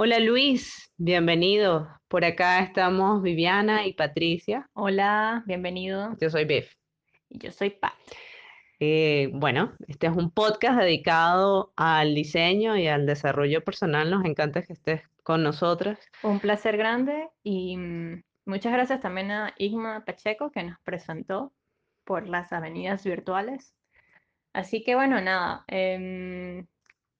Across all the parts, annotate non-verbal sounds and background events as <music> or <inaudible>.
Hola Luis, bienvenido. Por acá estamos Viviana y Patricia. Hola, bienvenido. Yo soy Biff. Y yo soy Pat. Eh, bueno, este es un podcast dedicado al diseño y al desarrollo personal. Nos encanta que estés con nosotros. Un placer grande y mm, muchas gracias también a Igma Pacheco que nos presentó por las avenidas virtuales. Así que bueno, nada. em,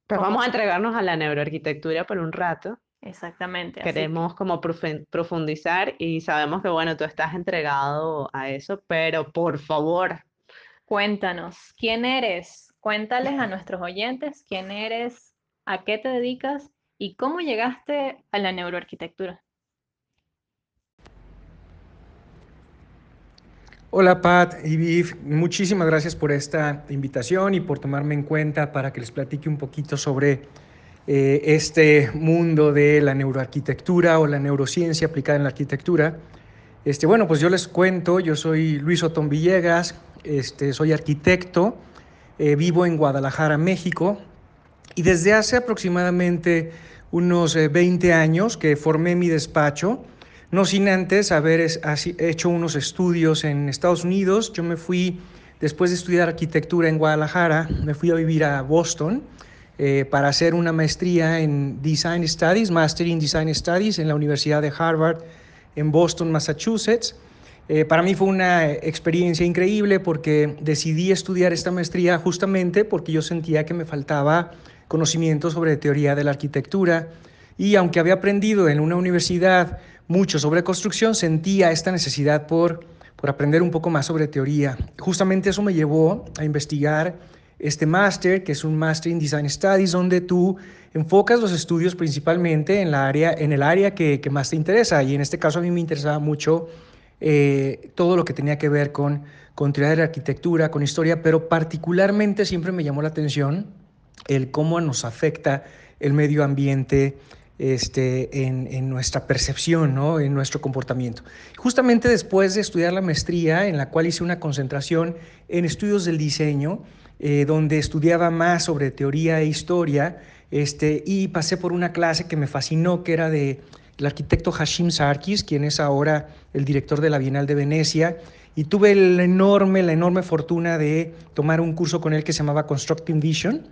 Pues vamos a entregarnos a la neuroarquitectura por un rato. exactamente. que- Queremos como profundizar y sabemos que, bueno, tú estás entregado a eso, pero por favor, Cuéntanos, ¿quién eres? Cuéntales a nuestros oyentes quién eres, a qué te dedicas y cómo llegaste a la neuroarquitectura. Hola Pat y Viv, muchísimas gracias por esta invitación y por tomarme en cuenta para que les platique un poquito sobre eh, este mundo de la neuroarquitectura o la neurociencia aplicada en la arquitectura. Este, bueno, pues yo les cuento, yo soy Luis Otón Villegas, este, soy arquitecto, eh, vivo en Guadalajara, México, y desde hace aproximadamente unos eh, 20 años que formé mi despacho, no sin antes haber hecho unos estudios en Estados Unidos. Yo me fui, después de estudiar arquitectura en Guadalajara, me fui a vivir a Boston eh, para hacer una maestría en Design Studies, Master in Design Studies en la Universidad de Harvard en Boston, Massachusetts. Eh, para mí fue una experiencia increíble porque decidí estudiar esta maestría justamente porque yo sentía que me faltaba conocimiento sobre teoría de la arquitectura y aunque había aprendido en una universidad mucho sobre construcción, sentía esta necesidad por, por aprender un poco más sobre teoría. Justamente eso me llevó a investigar este máster, que es un Master in Design Studies, donde tú enfocas los estudios principalmente en, la área, en el área que, que más te interesa. Y en este caso a mí me interesaba mucho eh, todo lo que tenía que ver con, con teoría de la arquitectura, con historia, pero particularmente siempre me llamó la atención el cómo nos afecta el medio ambiente este, en, en nuestra percepción, ¿no? en nuestro comportamiento. Justamente después de estudiar la maestría, en la cual hice una concentración en estudios del diseño, eh, donde estudiaba más sobre teoría e historia, este, y pasé por una clase que me fascinó, que era de el arquitecto Hashim Sarkis, quien es ahora el director de la Bienal de Venecia, y tuve la enorme, la enorme fortuna de tomar un curso con él que se llamaba Constructing Vision,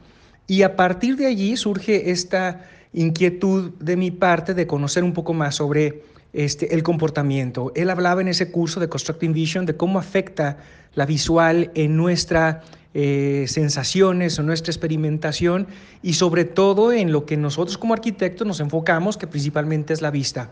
y a partir de allí surge esta inquietud de mi parte de conocer un poco más sobre este, el comportamiento. Él hablaba en ese curso de Constructing Vision de cómo afecta la visual en nuestras eh, sensaciones, en nuestra experimentación y sobre todo en lo que nosotros como arquitectos nos enfocamos, que principalmente es la vista.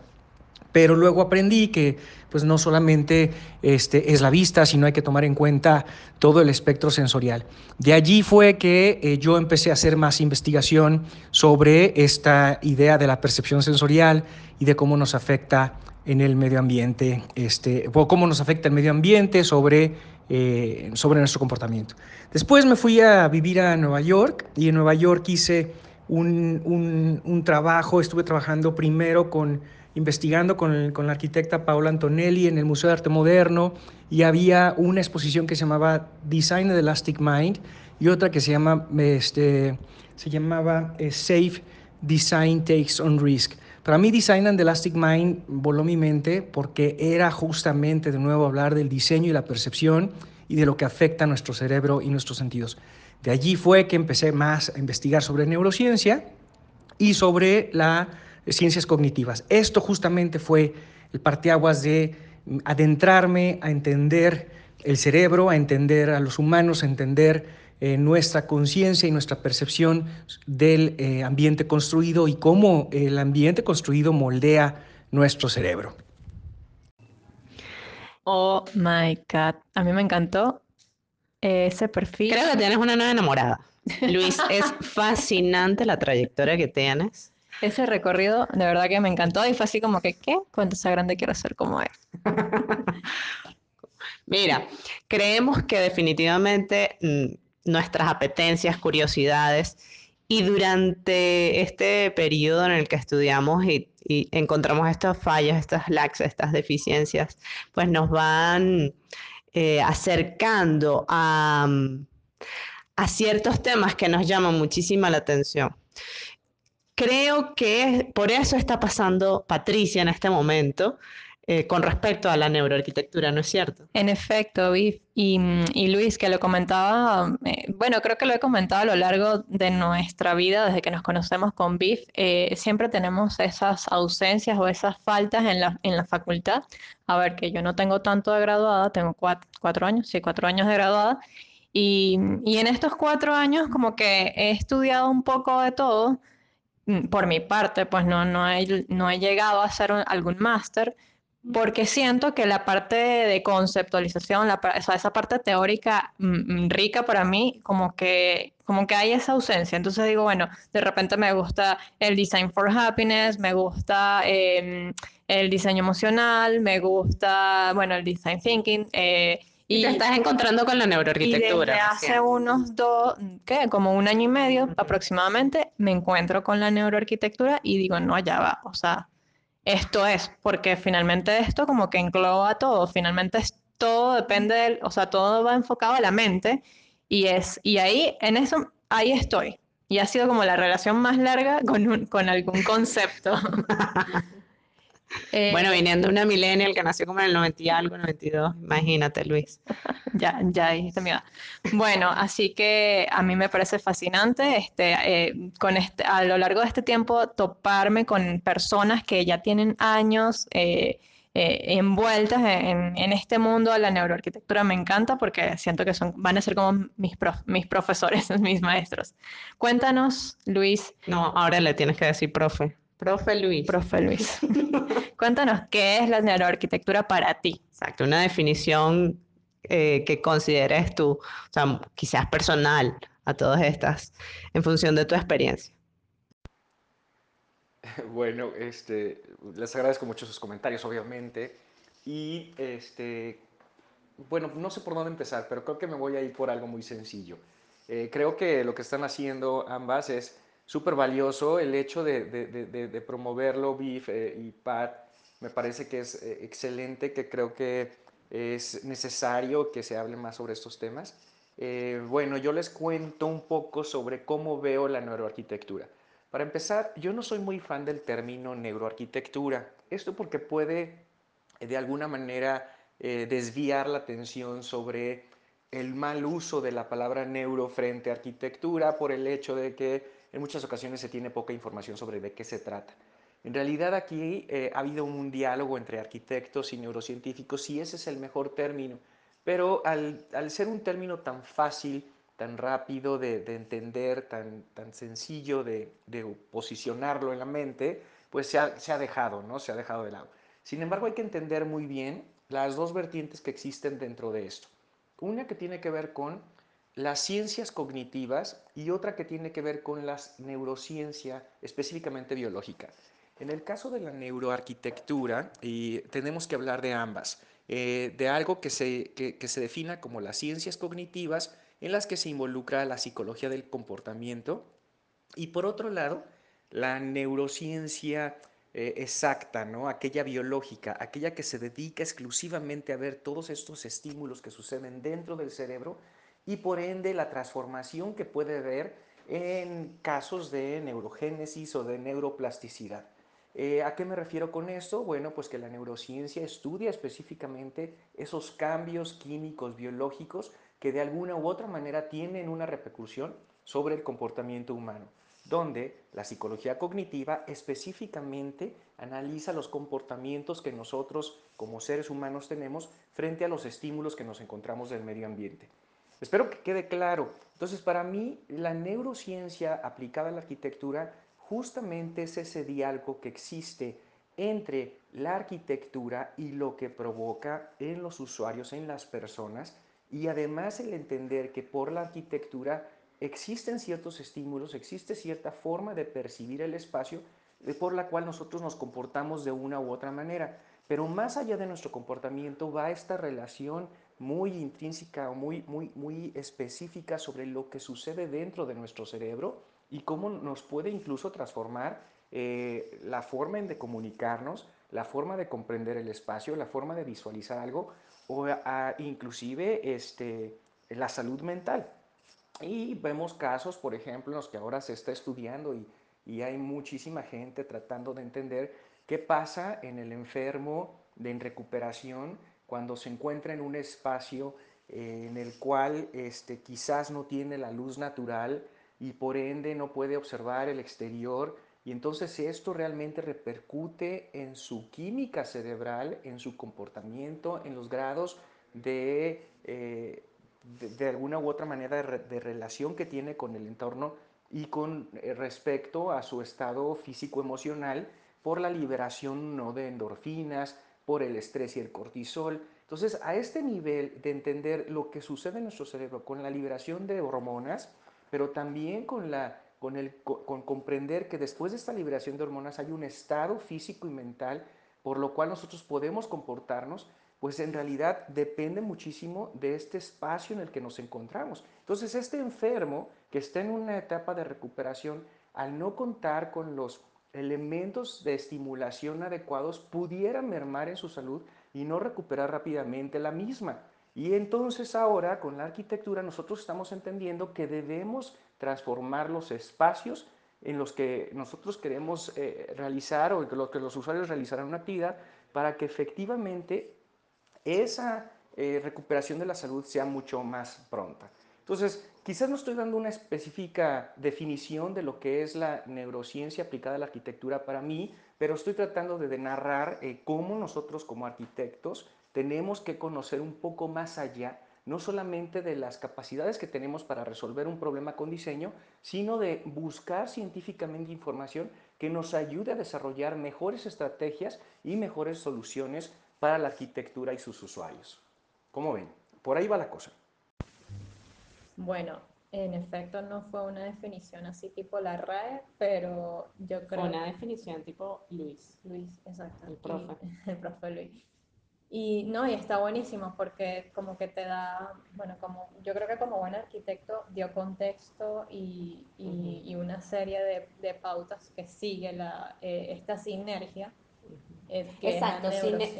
Pero luego aprendí que pues no solamente este, es la vista, sino hay que tomar en cuenta todo el espectro sensorial. De allí fue que eh, yo empecé a hacer más investigación sobre esta idea de la percepción sensorial y de cómo nos afecta en el medio ambiente, este, o cómo nos afecta el medio ambiente sobre, eh, sobre nuestro comportamiento. Después me fui a vivir a Nueva York y en Nueva York hice un, un, un trabajo, estuve trabajando primero con investigando con, con, la arquitecta Paola Antonelli en el Museo de Arte Moderno y había una exposición que se llamaba Design of the Elastic Mind y otra que se, llama, este, se llamaba eh, Safe Design Takes on Risk. Para mí Design and the Elastic Mind voló mi mente porque era justamente de nuevo hablar del diseño y la percepción y de lo que afecta a nuestro cerebro y nuestros sentidos. De allí fue que empecé más a investigar sobre neurociencia y sobre la ciencias cognitivas. Esto justamente fue el parteaguas de adentrarme a entender el cerebro, a entender a los humanos, a entender eh, nuestra conciencia y nuestra percepción del eh, ambiente construido y cómo el ambiente construido moldea nuestro cerebro. Oh my God, a mí me encantó ese perfil. Creo que tienes una nueva enamorada. <laughs> Luis, es fascinante la trayectoria que tienes. Ese recorrido de verdad que me encantó y fue así como que, ¿qué? Cuando sea grande quiero ser como él. <laughs> Mira, creemos que definitivamente mmm, nuestras apetencias, curiosidades y durante este periodo en el que estudiamos y, encontramos estos fallos, estas lacks, estas deficiencias, pues nos van eh, acercando a, a ciertos temas que nos llaman muchísima la atención. Creo que por eso está pasando Patricia en este momento eh, con respecto a la neuroarquitectura, ¿no es cierto? En efecto, Viv. Y, y Luis, que lo comentaba, eh, bueno, creo que lo he comentado a lo largo de nuestra vida, desde que nos conocemos con Viv, eh, siempre tenemos esas ausencias o esas faltas en la, en la facultad. A ver, que yo no tengo tanto de graduada, tengo cuatro, cuatro años, sí, cuatro años de graduada. Y, y en estos cuatro años como que he estudiado un poco de todo. Mm, por mi parte, pues no, no, he, no he llegado a hacer algún máster, porque siento que la parte de conceptualización, la, o sea, esa parte teórica mm, mm, rica para mí, como que, como que hay esa ausencia. Entonces digo, bueno, de repente me gusta el design for happiness, me gusta em, el diseño emocional, me gusta, bueno, el design thinking. Eh, y, te estás encontrando con la neuroarquitectura. Y desde hace unos dos, ¿qué? Como un año y medio aproximadamente, me encuentro con la neuroarquitectura y digo, no, allá va, o sea, esto es, porque finalmente esto como que engloba todo, finalmente es, todo depende del, o sea, todo va enfocado a la mente y es, y ahí, en eso, ahí estoy. Y ha sido como la relación más larga con, con algún concepto. <laughs> Eh, bueno, viniendo una millennial que nació como en el 90 y algo, 92, imagínate, Luis. <laughs> ya, ya dijiste mi edad. Bueno, así que a mí me parece fascinante este, eh, con este, a lo largo de este tiempo toparme con personas que ya tienen años eh, envueltas en, en, este mundo de la neuroarquitectura. Me encanta porque siento que son, van a ser como mis, mis profesores, <laughs> mis maestros. Cuéntanos, Luis. No, ahora le tienes que decir profe. Profe Luis. Profe Luis. <laughs> Cuéntanos, ¿qué es la neuroarquitectura para ti? Exacto, una definición eh, que consideres tú, o sea, quizás personal a todas estas, en función de tu experiencia. <laughs> Bueno, este, les agradezco mucho sus comentarios, obviamente. Y, este, bueno, no sé por dónde empezar, pero creo que me voy a ir por algo muy sencillo. Eh, creo que lo que están haciendo ambas es súper valioso el hecho de, de, de, promoverlo, Biff eh, y Pat. Me parece que es eh, excelente, que creo que es necesario que se hable más sobre estos temas. Eh, bueno, yo les cuento un poco sobre cómo veo la neuroarquitectura. Para empezar, yo no soy muy fan del término neuroarquitectura. Esto porque puede de alguna manera desviar la atención sobre el mal uso de la palabra neuro frente a arquitectura por el hecho de que en muchas ocasiones se tiene poca información sobre de qué se trata. En realidad aquí eh, ha habido un diálogo entre arquitectos y neurocientíficos y ese es el mejor término, pero al, ser un término tan fácil, tan rápido de, entender, tan, tan sencillo de, posicionarlo en la mente, pues se ha, se ha dejado, ¿no? Se ha dejado de lado. Sin embargo, hay que entender muy bien las dos vertientes que existen dentro de esto. Una que tiene que ver con las ciencias cognitivas y otra que tiene que ver con la neurociencia específicamente biológica. En el caso de la neuroarquitectura, y tenemos que hablar de ambas, eh, de algo que se, que, se defina como las ciencias cognitivas en las que se involucra la psicología del comportamiento y por otro lado, la neurociencia eh, exacta, ¿no? aquella biológica, aquella que se dedica exclusivamente a ver todos estos estímulos que suceden dentro del cerebro y por ende la transformación que puede haber en casos de neurogénesis o de neuroplasticidad. Eh, ¿A qué me refiero con esto? Bueno, pues que la neurociencia estudia específicamente esos cambios químicos, biológicos, que de alguna u otra manera tienen una repercusión sobre el comportamiento humano, donde la psicología cognitiva específicamente analiza los comportamientos que nosotros como seres humanos tenemos frente a los estímulos que nos encontramos del medio ambiente. Espero que quede claro. Entonces, para mí, la neurociencia aplicada a la arquitectura justamente es ese diálogo que existe entre la arquitectura y lo que provoca en los usuarios, en las personas, y además el entender que por la arquitectura existen ciertos estímulos, existe cierta forma de percibir el espacio por la cual nosotros nos comportamos de una u otra manera. Pero más allá de nuestro comportamiento va esta relación muy intrínseca o muy, muy, muy específica sobre lo que sucede dentro de nuestro cerebro y cómo nos puede incluso transformar eh, la forma en de comunicarnos, la forma de comprender el espacio, la forma de visualizar algo o inclusive este, la salud mental. Y vemos casos, por ejemplo, en los que ahora se está estudiando y, y hay muchísima gente tratando de entender qué pasa en el enfermo de en recuperación cuando se encuentra en un espacio eh, en el cual este, quizás no tiene la luz natural y por ende no puede observar el exterior y entonces esto realmente repercute en su química cerebral, en su comportamiento, en los grados de, eh, de, alguna u otra manera de, relación que tiene con el entorno y con eh, respecto a su estado físico-emocional por la liberación ¿no? de endorfinas, por el estrés y el cortisol. Entonces, a este nivel de entender lo que sucede en nuestro cerebro con la liberación de hormonas, pero también con la con, el, con comprender que después de esta liberación de hormonas hay un estado físico y mental por lo cual nosotros podemos comportarnos, pues en realidad depende muchísimo de este espacio en el que nos encontramos. Entonces, este enfermo que está en una etapa de recuperación, al no contar con los elementos de estimulación adecuados, pudiera mermar en su salud y no recuperar rápidamente la misma. Y entonces ahora con la arquitectura nosotros estamos entendiendo que debemos transformar los espacios en los que nosotros queremos eh, realizar o en los que los usuarios realizarán una actividad para que efectivamente esa eh, recuperación de la salud sea mucho más pronta. Entonces, quizás no estoy dando una específica definición de lo que es la neurociencia aplicada a la arquitectura para mí, pero estoy tratando de narrar eh, cómo nosotros como arquitectos tenemos que conocer un poco más allá no solamente de las capacidades que tenemos para resolver un problema con diseño, sino de buscar científicamente información que nos ayude a desarrollar mejores estrategias y mejores soluciones para la arquitectura y sus usuarios. ¿Cómo ven? Por ahí va la cosa. Bueno, en efecto no fue una definición así tipo la RAE, pero yo creo... Una definición tipo Luis. Luis, exacto. El profe. <laughs> el profe Luis. Y no, y está buenísimo porque como que te da, bueno, como yo creo que como buen arquitecto dio contexto y, y, una serie de, de, pautas que sigue la, eh, esta sinergia. Exacto,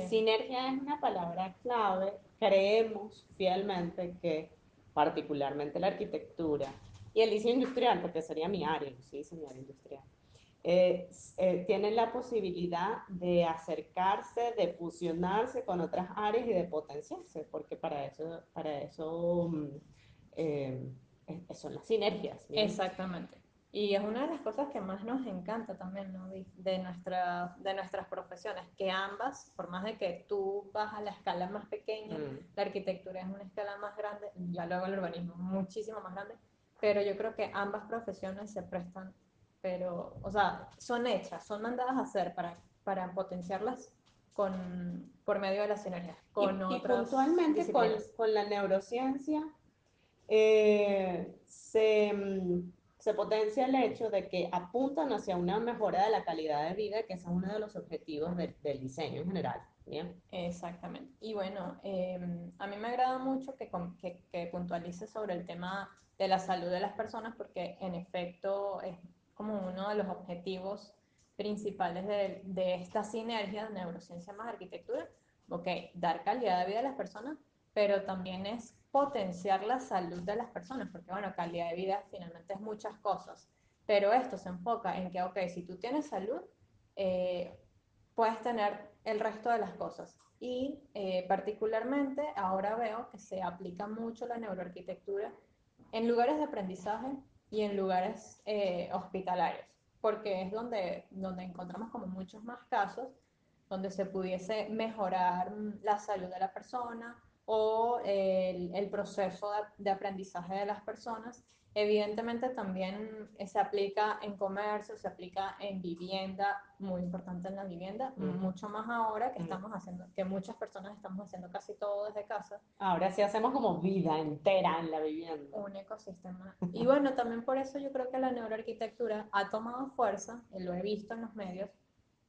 sinergia es una palabra clave. Creemos fielmente que particularmente la arquitectura y el diseño industrial, porque sería mi área, sí, diseño industrial, eh, eh, tienen la posibilidad de acercarse, de fusionarse con otras áreas y de potenciarse, porque para eso, para eso mm, eh, son las sinergias. Exactamente. Y es una de las cosas que más nos encanta también ¿no? de, nuestra, de nuestras profesiones, que ambas, por más de que tú vas a la escala más pequeña, mm. la arquitectura es una escala más grande, ya luego el urbanismo muchísimo más grande, pero yo creo que ambas profesiones se prestan pero, o sea, son hechas, son mandadas a hacer para, para potenciarlas con, por medio de la sinergia. Con y, puntualmente con, con, la neurociencia eh, se, se, potencia el hecho de que apuntan hacia una mejora de la calidad de vida, que es uno de los objetivos del diseño en general. Bien. Exactamente. Y bueno, em, a mí me agrada mucho que, que, que puntualice sobre el tema de la salud de las personas porque en efecto es como uno de los objetivos principales de, de esta sinergia de neurociencia más arquitectura. Ok, dar calidad de vida a las personas, pero también es potenciar la salud de las personas, porque bueno, calidad de vida finalmente es muchas cosas, pero esto se enfoca en que, ok, si tú tienes salud, eh, puedes tener el resto de las cosas. Y eh, particularmente ahora veo que se aplica mucho la neuroarquitectura en lugares de aprendizaje y en lugares eh, hospitalarios, porque es donde, donde encontramos como muchos más casos donde se pudiese mejorar la salud de la persona o el, el proceso de, de, aprendizaje de las personas Evidentemente también se aplica en comercio, se aplica en vivienda, muy importante en la vivienda, mucho más ahora que estamos haciendo, que muchas personas estamos haciendo casi todo desde casa. Ahora sí hacemos como vida entera en la vivienda. Un ecosistema. Y bueno, también por eso yo creo que la neuroarquitectura ha tomado fuerza, lo he visto en los medios,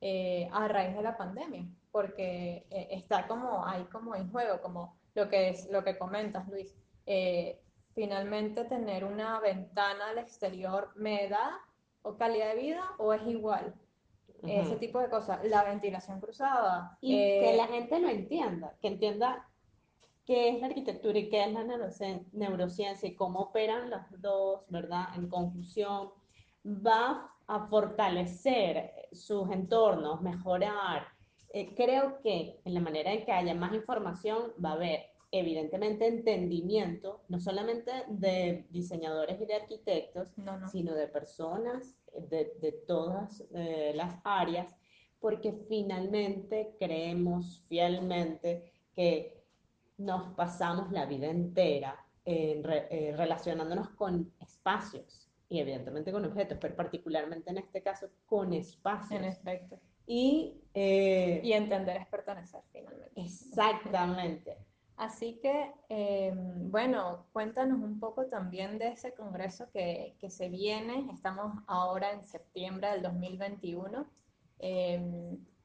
eh, a raíz de la pandemia, porque eh, está como ahí como en juego, como lo que es lo que comentas, Luis. Eh, finalmente tener una ventana al exterior me da o calidad de vida o es igual. Ese tipo de cosas. La ventilación cruzada. Y que eh, la gente lo entienda, que entienda qué es la arquitectura y qué es la neurociencia y cómo operan las dos, ¿verdad? En conclusión, va a fortalecer sus entornos, mejorar. Eh, creo que en la manera en que haya más información va a haber evidentemente entendimiento, no solamente de diseñadores y de arquitectos, sino de personas de, de todas eh, las áreas, porque finalmente creemos fielmente que nos pasamos la vida entera eh, relacionándonos con espacios y evidentemente con objetos, pero particularmente en este caso con espacios. En efecto. Y, eh, y entender es pertenecer finalmente. Exactamente. <laughs> Así que, eh, bueno, cuéntanos un poco también de ese congreso que, que se viene. Estamos ahora en septiembre del 2021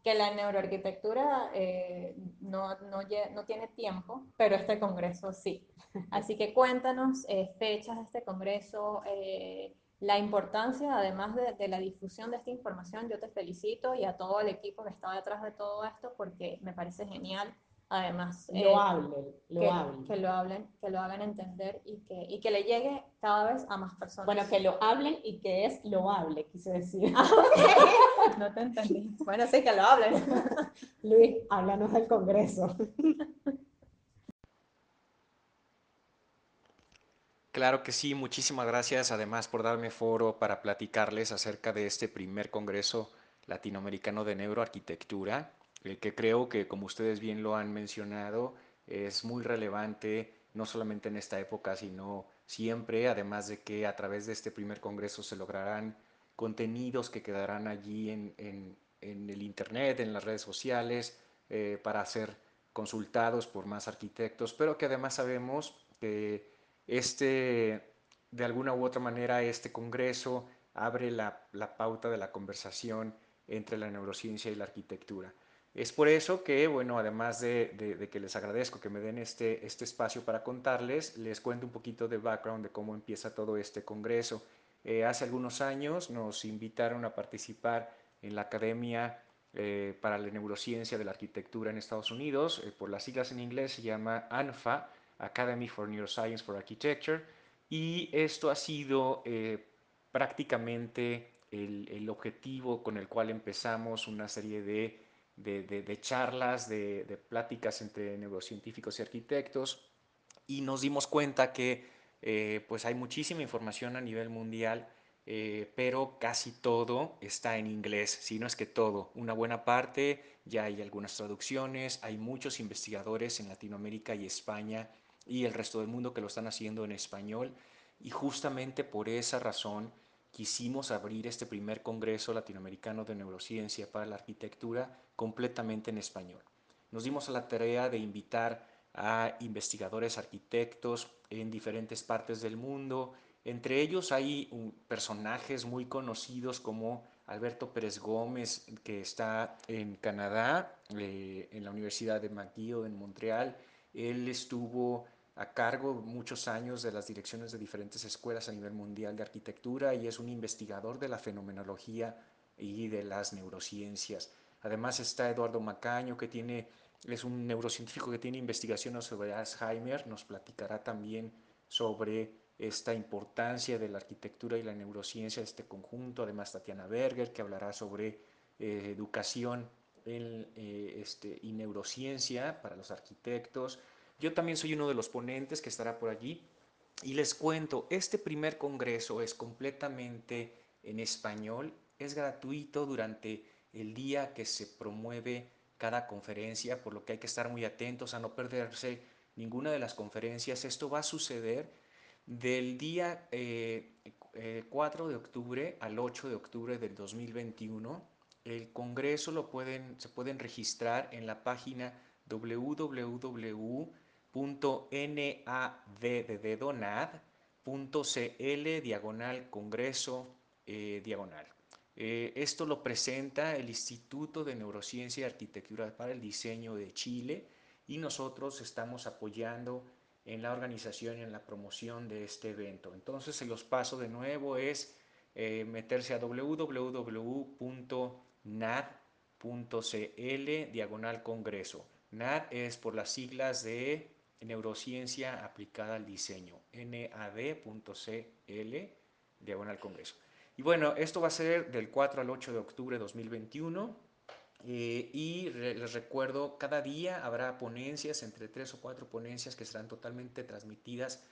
que la neuroarquitectura eh, no, no, no, tiene tiempo, pero este congreso sí. <laughs> Así que cuéntanos eh, fechas de este congreso, eh, la importancia, además de, de, la difusión de esta información, yo te felicito y a todo el equipo que está detrás de todo esto porque me parece genial además lo eh, hablen, lo que, hablen. Que lo hablen, que lo hagan entender y que, y que le llegue cada vez a más personas. Bueno, que lo hablen y que es lo hable, quise decir. Ah, no te <laughs> entendí. Bueno, sí, que lo hablen. Luis, háblanos del Congreso. <laughs> Claro que sí, muchísimas gracias además por darme foro para platicarles acerca de este primer Congreso Latinoamericano de Neuroarquitectura el que creo que, como ustedes bien lo han mencionado, es muy relevante, no solamente en esta época, sino siempre, además de que a través de este primer congreso se lograrán contenidos que quedarán allí en, el Internet, en las redes sociales, eh, para ser consultados por más arquitectos, pero que además sabemos que este, de alguna u otra manera, este congreso abre la, pauta de la conversación entre la neurociencia y la arquitectura. Es por eso que, bueno, además de, que les agradezco que me den este, este espacio para contarles, les cuento un poquito de background de cómo empieza todo este congreso. Eh, hace algunos años nos invitaron a participar en la Academia eh, para la Neurociencia de la Arquitectura en Estados Unidos, eh, por las siglas en inglés se llama ANFA, Academy for Neuroscience for Architecture, y esto ha sido prácticamente el, el objetivo con el cual empezamos una serie de de, charlas, de, pláticas entre neurocientíficos y arquitectos y nos dimos cuenta que eh, pues hay muchísima información a nivel mundial, eh, pero casi todo está en inglés, si no es que todo. Una buena parte, ya hay algunas traducciones, hay muchos investigadores en Latinoamérica y España y el resto del mundo que lo están haciendo en español y justamente por esa razón quisimos abrir este primer Congreso Latinoamericano de Neurociencia para la Arquitectura completamente en español. Nos dimos a la tarea de invitar a investigadores arquitectos en diferentes partes del mundo. Entre ellos hay personajes muy conocidos como Alberto Pérez Gómez, que está en Canadá, eh, en la Universidad de McGill en Montreal. Él estuvo a cargo muchos años de las direcciones de diferentes escuelas a nivel mundial de arquitectura y es un investigador de la fenomenología y de las neurociencias. Además está Eduardo Macaño, que tiene, es un neurocientífico que tiene investigaciones sobre Alzheimer, nos platicará también sobre esta importancia de la arquitectura y la neurociencia este conjunto. Además Tatiana Berger, que hablará sobre eh, educación en, eh, este, y neurociencia para los arquitectos. Yo también soy uno de los ponentes que estará por allí. Y les cuento, este primer congreso es completamente en español, es gratuito durante el día que se promueve cada conferencia, por lo que hay que estar muy atentos a no perderse ninguna de las conferencias. Esto va a suceder del día 4 eh, eh, de octubre al 8 de octubre del 2021. El congreso lo pueden, se pueden registrar en la página www.naddonad.cl diagonal congreso eh, diagonal. Eh, esto lo presenta el Instituto de Neurociencia y Arquitectura para el Diseño de Chile y nosotros estamos apoyando en la organización y en la promoción de este evento. Entonces, se los paso de nuevo es eh, meterse a www.nad.cl diagonal congreso. NAD es por las siglas de Neurociencia aplicada al diseño, nad.cl diagonal congreso. Y bueno, esto va a ser del 4 al 8 de octubre de 2021. Eh, y les recuerdo, cada día habrá ponencias, entre tres o cuatro ponencias que serán totalmente transmitidas,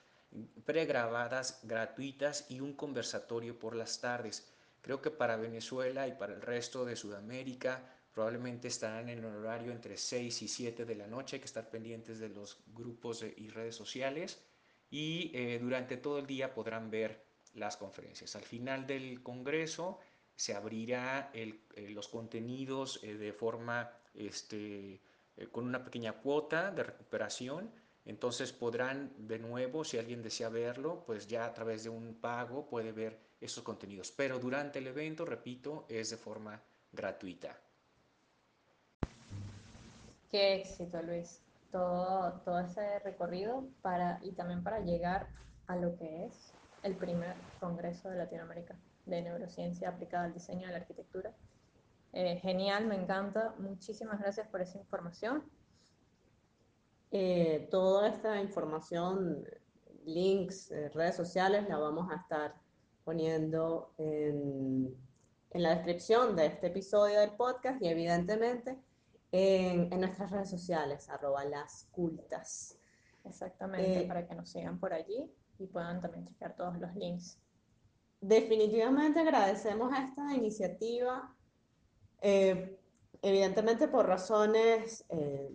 pregrabadas, gratuitas y un conversatorio por las tardes. Creo que para Venezuela y para el resto de Sudamérica probablemente estarán en el horario entre 6 y 7 de la noche, hay que estar pendientes de los grupos y redes sociales y eh, durante todo el día podrán ver las conferencias. Al final del Congreso se abrirá eh, los contenidos eh, de forma este, con una pequeña cuota de recuperación. Entonces podrán de nuevo, si alguien desea verlo, pues ya a través de un pago puede ver esos contenidos. Pero durante el evento, repito, es de forma gratuita. Qué éxito, Luis. Todo, todo ese recorrido para, y también para llegar a lo que es el primer Congreso de Latinoamérica de Neurociencia aplicada al diseño de la arquitectura. Eh, genial, me encanta. Muchísimas gracias por esa información. Eh, toda esta información, links, eh, redes sociales, la vamos a estar poniendo en, en, la descripción de este episodio del podcast y evidentemente en, en nuestras redes sociales, arroba las cultas. Exactamente, para que nos sigan por allí y puedan también checar todos los links. Definitivamente agradecemos esta iniciativa, eh, evidentemente por razones eh,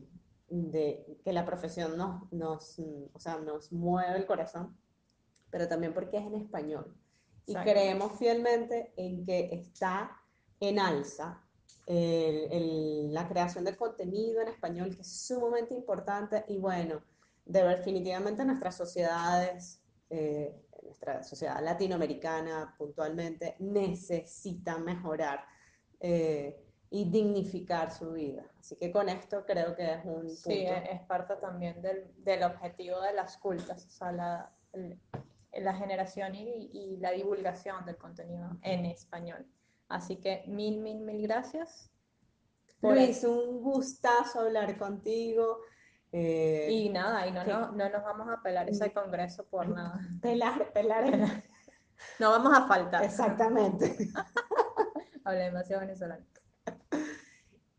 de que la profesión nos, nos, o sea, nos mueve el corazón, pero también porque es en español. Y creemos fielmente en que está en alza la creación de contenido en español, que es sumamente importante y bueno, definitivamente nuestras sociedades eh, nuestra sociedad latinoamericana puntualmente necesita mejorar eh, y dignificar su vida. Así que con esto creo que es un punto. Sí, es parte también del, del objetivo de las cultas, o sea, la, la generación y, y, la divulgación del contenido en español. Así que mil, mil, mil gracias. Luis, un gustazo hablar contigo. Eh, y nada, y no, no, no, nos vamos a pelar ese congreso por nada. <laughs> Pelar, pelar. <laughs> no vamos a faltar. Exactamente. <laughs> Hablé demasiado venezolano.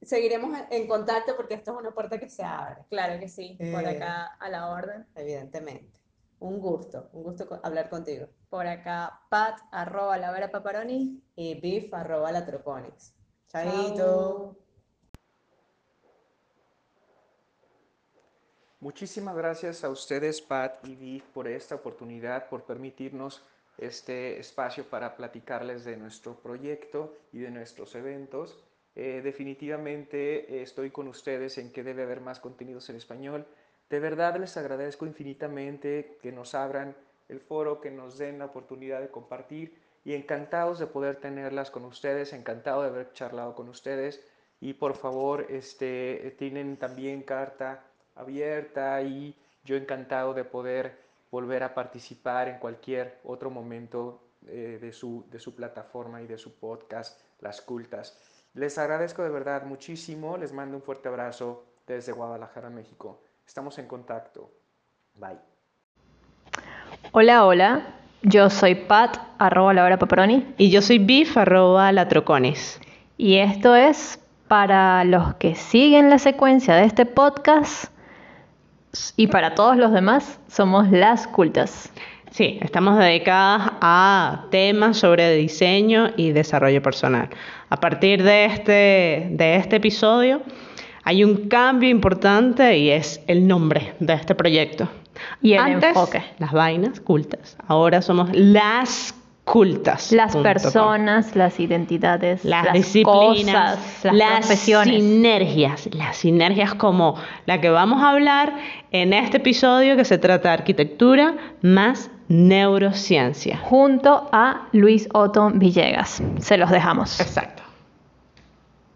Seguiremos en contacto porque esto es una puerta que se abre. Claro que sí, por eh, acá a la orden. Evidentemente. Un gusto, un gusto hablar contigo. Por acá, pat, arroba la vera paparoni. Y beef, arroba la troconix. Chaito. Muchísimas gracias a ustedes, Pat y Vic, por esta oportunidad, por permitirnos este espacio para platicarles de nuestro proyecto y de nuestros eventos. Eh, definitivamente eh, estoy con ustedes en que debe haber más contenidos en español. De verdad les agradezco infinitamente que nos abran el foro, que nos den la oportunidad de compartir y encantados de poder tenerlas con ustedes, encantado de haber charlado con ustedes y por favor este, tienen también carta abierta y yo encantado de poder volver a participar en cualquier otro momento eh, de, su, de su plataforma y de su podcast, Las Cultas. Les agradezco de verdad muchísimo, les mando un fuerte abrazo desde Guadalajara, México. Estamos en contacto. Bye. Hola, hola. Yo soy Pat, arroba la hora paparoni. Y yo soy Bif, arroba la trocones. Y esto es para los que siguen la secuencia de este podcast y para todos los demás somos las cultas. Sí, estamos dedicadas a temas sobre diseño y desarrollo personal. A partir de este, de este episodio hay un cambio importante y es el nombre de este proyecto. Y el enfoque. Las vainas cultas. Ahora somos las cultas. Las personas, las identidades, las, disciplinas, las, sinergias, las sinergias como la que vamos a hablar en este episodio que se trata de arquitectura más neurociencia. Junto a Luis Otto Villegas. Se los dejamos. Exacto.